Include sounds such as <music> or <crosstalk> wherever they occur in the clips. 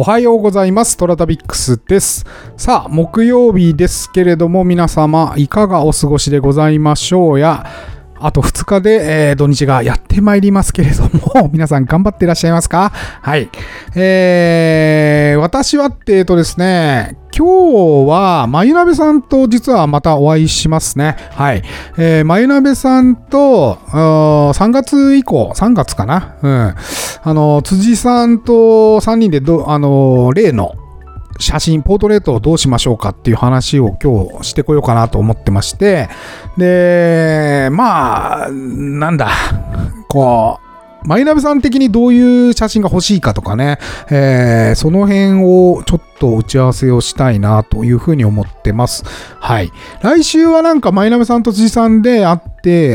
おはようございます。トラタビックスです。さあ、木曜日ですけれども、皆様、いかがお過ごしでございましょうや。あと2日で、えー土日がやってまいりますけれども、<laughs> 皆さん頑張っていらっしゃいますか？はい。えー、私はって、えっとですね、今日は、まゆなべさんと実はまたお会いしますね。はい。えー、まゆなべさんと、3月以降、3月かな？うん。あの、辻さんと3人でど、あの、例の、写真、ポートレートをどうしましょうかっていう話を今日してこようかなと思ってまして、で、まあ、なんだ、こう、マイナベさん的にどういう写真が欲しいかとかね、えーその辺をちょっと打ち合わせをしたいなというふうに思ってます。はい。来週はなんかマイナベさんと辻さんで会っ、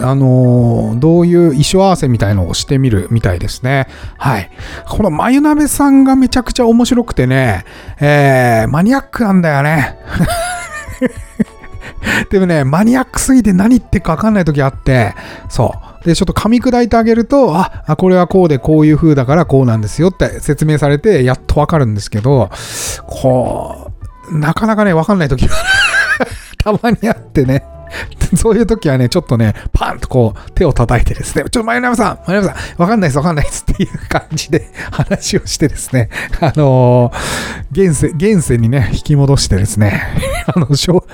あのーどういう衣装合わせみたいのをしてみるみたいですね。はい。このマユナベさんがめちゃくちゃ面白くてね、えーマニアックなんだよね。<laughs> でもね、マニアックすぎて何言ってか分かんない時あって、そう。で、ちょっと噛み砕いてあげると、あ、あこれはこうでこういう風だからこうなんですよって説明されて、やっと分かるんですけど、こう、なかなかね、分かんない時が <laughs> たまにあってね。<laughs> そういう時はね、ちょっとね、パンとこう、手を叩いてですね、ちょっと前山さん、前山さん、わかんないです、わかんないですっていう感じで <laughs> 話をしてですね、あのー現世、現世にね、引き戻してですね、<laughs> あの、昭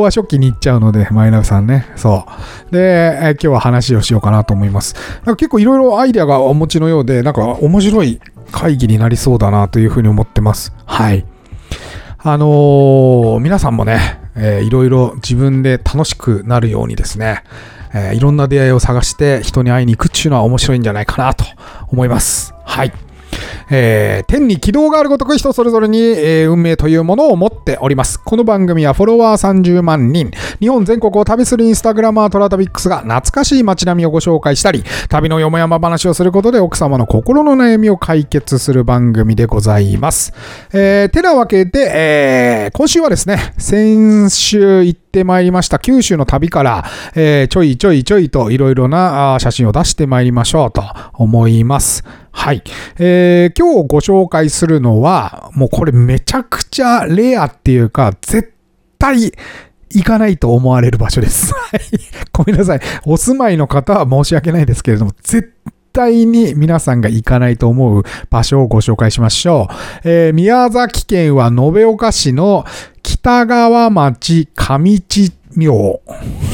和初期に行っちゃうので、前山さんね、そう。で、え今日は話をしようかなと思います。なんか結構いろいろアイデアがお持ちのようで、なんか面白い会議になりそうだなというふうに思ってます。はい。あのー皆さんもね、えーいろいろ自分で楽しくなるようにですね、えーいろんな出会いを探して人に会いに行くっていうのは面白いんじゃないかなと思います。はい。えー天に軌道があるごとく人それぞれに、えー運命というものを持っております。この番組はフォロワー30万人、日本全国を旅するインスタグラマートラタビックスが懐かしい街並みをご紹介したり、旅のよもやま話をすることで奥様の心の悩みを解決する番組でございます。えーてなわけで、えー今週はですね、先週行っててまいりました九州の旅から、えーちょいちょいちょいといろいろな写真を出してまいりましょうと思います。はい。えー今日ご紹介するのは、もうこれめちゃくちゃレアっていうか、絶対行かないと思われる場所です。<laughs> はい。ごめんなさい。お住まいの方は申し訳ないですけれども、絶対に皆さんが行かないと思う場所をご紹介しましょう。えー宮崎県は延岡市の北川町上地庙。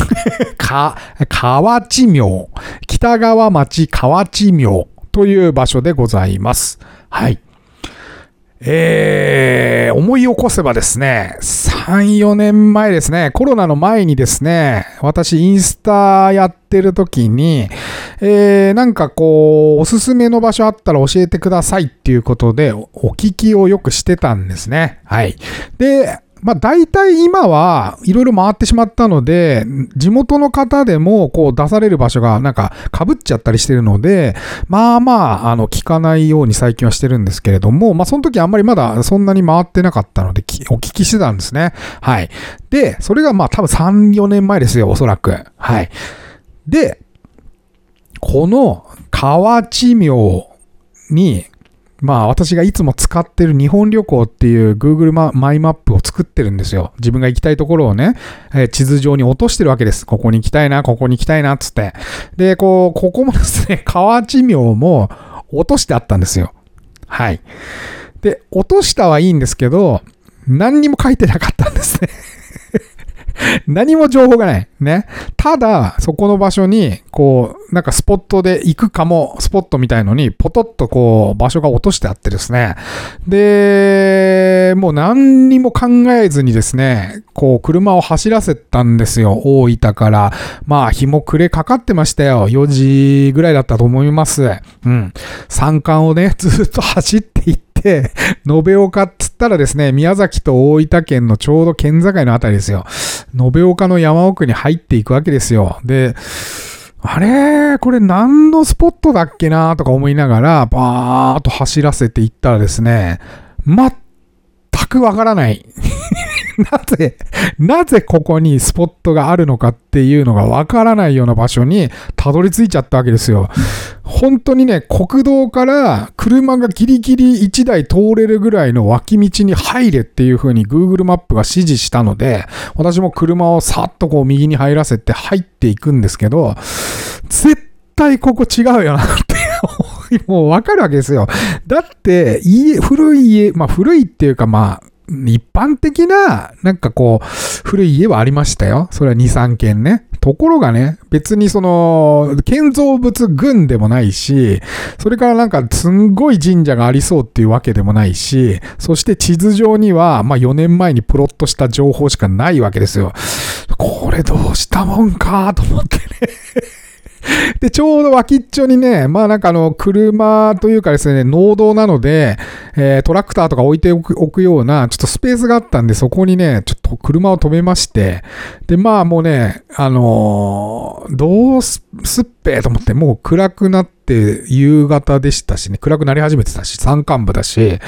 <laughs> か、河内廟。北川町河内廟という場所でございます。はい。えー、思い起こせばですね、3、4年前ですね、コロナの前にですね、私インスタやってる時に、えー、なんかこう、おすすめの場所あったら教えてくださいっていうことで、お聞きをよくしてたんですね。はい。で、まあ大体今はいろいろ回ってしまったので、地元の方でもこう出される場所がなんか被っちゃったりしてるので、まあまあ、あの、聞かないように最近はしてるんですけれども、まあその時あんまりまだそんなに回ってなかったので、お聞きしてたんですね。はい。で、それがまあ多分3、4年前ですよ、おそらく。はい。で、この河内廟に、まあ私がいつも使ってる日本旅行っていう Google マイマップを作ってるんですよ。自分が行きたいところをね、えー地図上に落としてるわけです。ここに行きたいな、ここに行きたいな、つって。で、こう、ここもですね、河内廟も落としてあったんですよ。はい。で、落としたはいいんですけど、何にも書いてなかったんですね。<laughs> 何も情報がない。ね。ただ、そこの場所に、こう、なんかスポットで行くかも、スポットみたいのに、ポトッとこう、場所が落としてあってですね。で、もう何にも考えずにですね、こう、車を走らせたんですよ。大分から。まあ、日も暮れかかってましたよ。4時ぐらいだったと思います。うん。山間をね、ずっと走っていって、延岡っつったらですね、宮崎と大分県のちょうど県境のあたりですよ。延岡の山奥に入っていくわけですよ。で、あれ？これ何のスポットだっけなとか思いながら、バーっと走らせていったらですね、全くわからない。なぜ、なぜここにスポットがあるのかっていうのがわからないような場所にたどり着いちゃったわけですよ。本当にね、国道から車がギリギリ1台通れるぐらいの脇道に入れっていう風に Google マップが指示したので、私も車をさっとこう右に入らせて入っていくんですけど、絶対ここ違うよなってもうわかるわけですよ。だって、家、古い家、まあ古いっていうかまあ、一般的な、なんかこう、古い家はありましたよ。それは2、3軒ね。ところがね、別にその、建造物群でもないし、それからなんかすんごい神社がありそうっていうわけでもないし、そして地図上には、まあ4年前にプロットした情報しかないわけですよ。これどうしたもんかと思ってねで、ちょうど脇っちょにね、まあなんかあの、車というかですね、農道なので、えー、トラクターとか置いておくような、ちょっとスペースがあったんで、そこにね、ちょっと車を止めまして、で、まあもうね、あのー、どうすっぺーと思って、もう暗くなって夕方でしたしね、暗くなり始めてたし、山間部だし、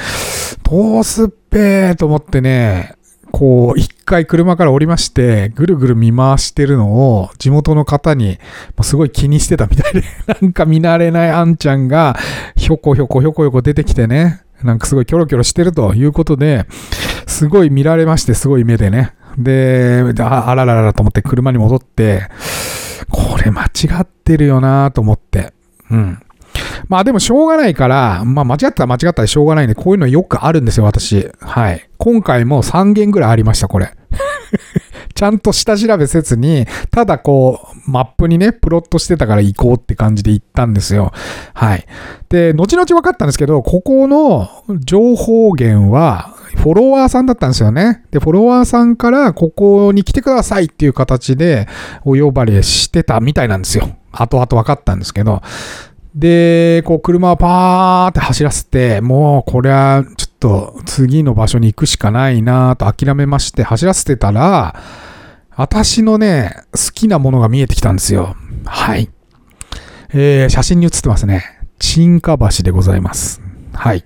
どうすっぺーと思ってね、こう、一回車から降りまして、ぐるぐる見回してるのを、地元の方に、すごい気にしてたみたいで、<laughs> なんか見慣れないあんちゃんが、ひょこひょこひょこひょこ出てきてね、なんかすごいキョロキョロしてるということで、すごい見られまして、すごい目でね。で、ああらららと思って車に戻って、これ間違ってるよなと思って。うん。まあでもしょうがないから、まあ間違ったら間違ったらしょうがないんで、こういうのよくあるんですよ、私。はい。今回も3件ぐらいありました、これ。<laughs> ちゃんと下調べせずに、ただこう、マップにね、プロットしてたから行こうって感じで行ったんですよ。はい。で、後々分かったんですけど、ここの情報源は、フォロワーさんだったんですよね。で、フォロワーさんからここに来てくださいっていう形でお呼ばれしてたみたいなんですよ。後々分かったんですけど。で、こう車をパーって走らせて、もうこれはちょっと次の場所に行くしかないなと諦めまして走らせてたら、私のね、好きなものが見えてきたんですよ。はい。えー、写真に写ってますね。沈下橋でございます。はい。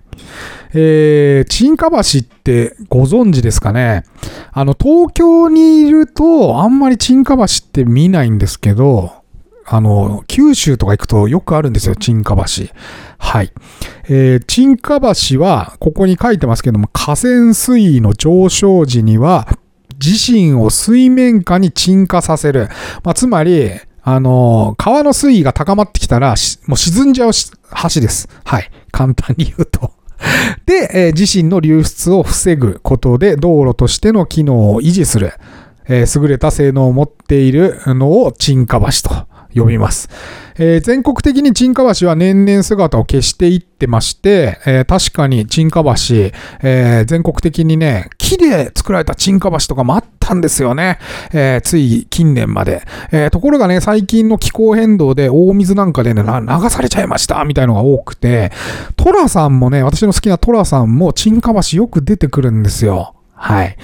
えー、沈下橋ってご存知ですかね？あの、東京にいるとあんまり沈下橋って見ないんですけど、あの、九州とか行くとよくあるんですよ、沈下橋。はい。えー、沈下橋は、ここに書いてますけども、河川水位の上昇時には、自身を水面下に沈下させる。まあ、つまり、あの、川の水位が高まってきたら、もう沈んじゃう橋です。はい。簡単に言うと。で、えー、自身の流出を防ぐことで道路としての機能を維持する。えー、優れた性能を持っているのを沈下橋と呼びます。えー、全国的に沈下橋は年々姿を消していってまして、えー、確かに沈下橋、えー、全国的にね、木で作られた沈下橋とかもあったんですよね。えつい近年まで、えところがね、最近の気候変動で大水なんかでね、流されちゃいましたみたいのが多くて、トラさんもね、私の好きなトラさんも沈下橋よく出てくるんですよ。はい。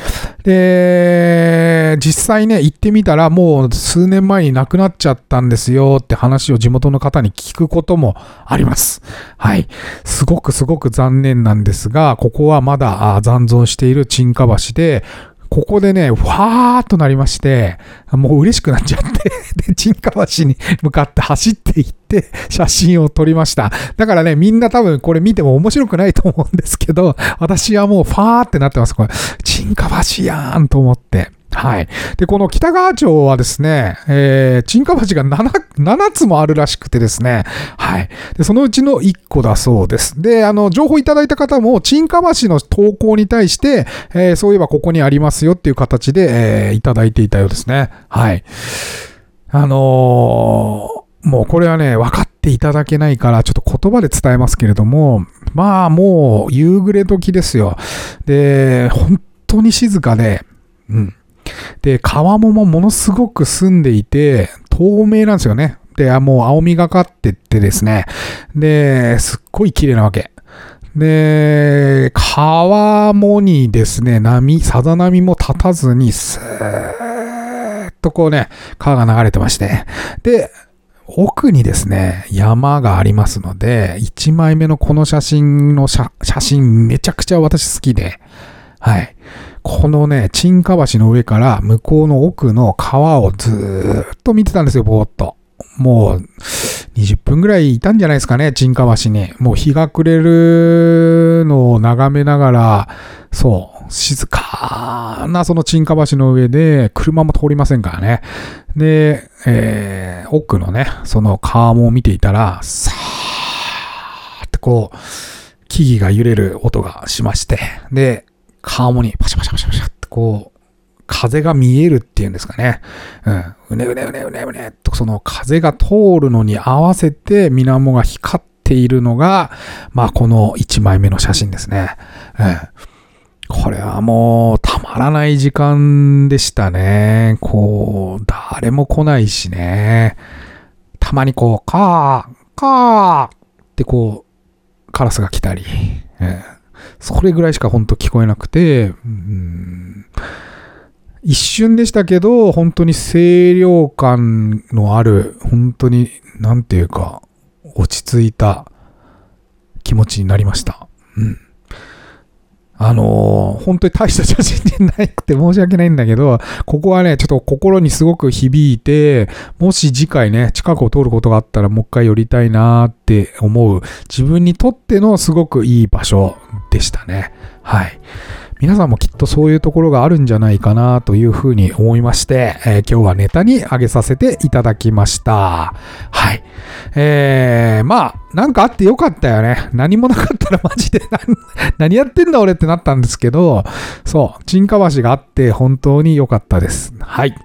で、実際ね、行ってみたらもう数年前に亡くなっちゃったんですよって話を地元の方に聞くこともあります。はい。すごくすごく残念なんですが、ここはまだ残存している沈下橋で、ここでね、わーっとなりまして、もう嬉しくなっちゃって <laughs> で、沈下橋に向かって走っていって、写真を撮りました。だからね、みんな多分これ見ても面白くないと思うんですけど、私はもうファーってなってます。これ、沈下橋やーんと思って。はい。で、この北川町はですね、えー、沈下橋が 7, 7つもあるらしくてですね、はい。で、そのうちの1個だそうです。で、あの、情報いただいた方も、沈下橋の投稿に対して、えー、そういえばここにありますよっていう形で、えー、いただいていたようですね。はい。あのーもうこれはね、分かっていただけないから、ちょっと言葉で伝えますけれども、まあもう夕暮れ時ですよ。で、本当に静かで、うん。で、川面もものすごく澄んでいて、透明なんですよね。で、もう青みがかってってですね。で、すっごい綺麗なわけ。で、川面にですね、波、さざ波も立たずに、スーッとこうね、川が流れてまして。で、奥にですね、山がありますので、1枚目のこの写真の写真めちゃくちゃ私好きで、はい。このね、沈下橋の上から向こうの奥の川をずっと見てたんですよ、ぼーっと。もう20分ぐらいいたんじゃないですかね、沈下橋に。もう日が暮れるのを眺めながら、そう、静かなその沈下橋の上で車も通りませんからね。で、えー、奥のね、その川面を見ていたら、さーってこう、木々が揺れる音がしまして、で、川面にパシャパシャパシャパシャってこう、風が見えるっていうんですかね。うん。うねうねうねうねうねと、その風が通るのに合わせて水面が光っているのが、まあこの1枚目の写真ですね。うん。これはもうたまらない時間でしたね。こう、誰も来ないしね。たまにこう、カー、カーってこう、カラスが来たり。うん、それぐらいしか本当聞こえなくて、うん一瞬でしたけど、本当に清涼感のある、本当に、なんていうか、落ち着いた気持ちになりました。うん。あのー、本当に大した写真でなくて申し訳ないんだけど、ここはね、ちょっと心にすごく響いて、もし次回ね、近くを通ることがあったらもう一回寄りたいなーって思う、自分にとってのすごくいい場所でしたね。はい。皆さんもきっとそういうところがあるんじゃないかなというふうに思いまして、えー、今日はネタにあげさせていただきました。はい。えー、まあ、なんかあってよかったよね。何もなかったらマジで <laughs> 何やってんだ俺ってなったんですけど、そう、沈下橋があって本当に良かったです。はい。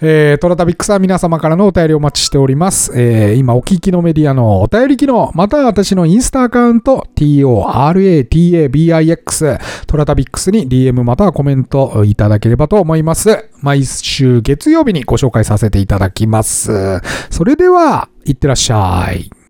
えー、トラタビックスは皆様からのお便りお待ちしております。えー、今お聞きのメディアのお便り機能、または私のインスタアカウント、toratabix、トラタビックスに DM またはコメントいただければと思います。毎週月曜日にご紹介させていただきます。それでは、いってらっしゃい。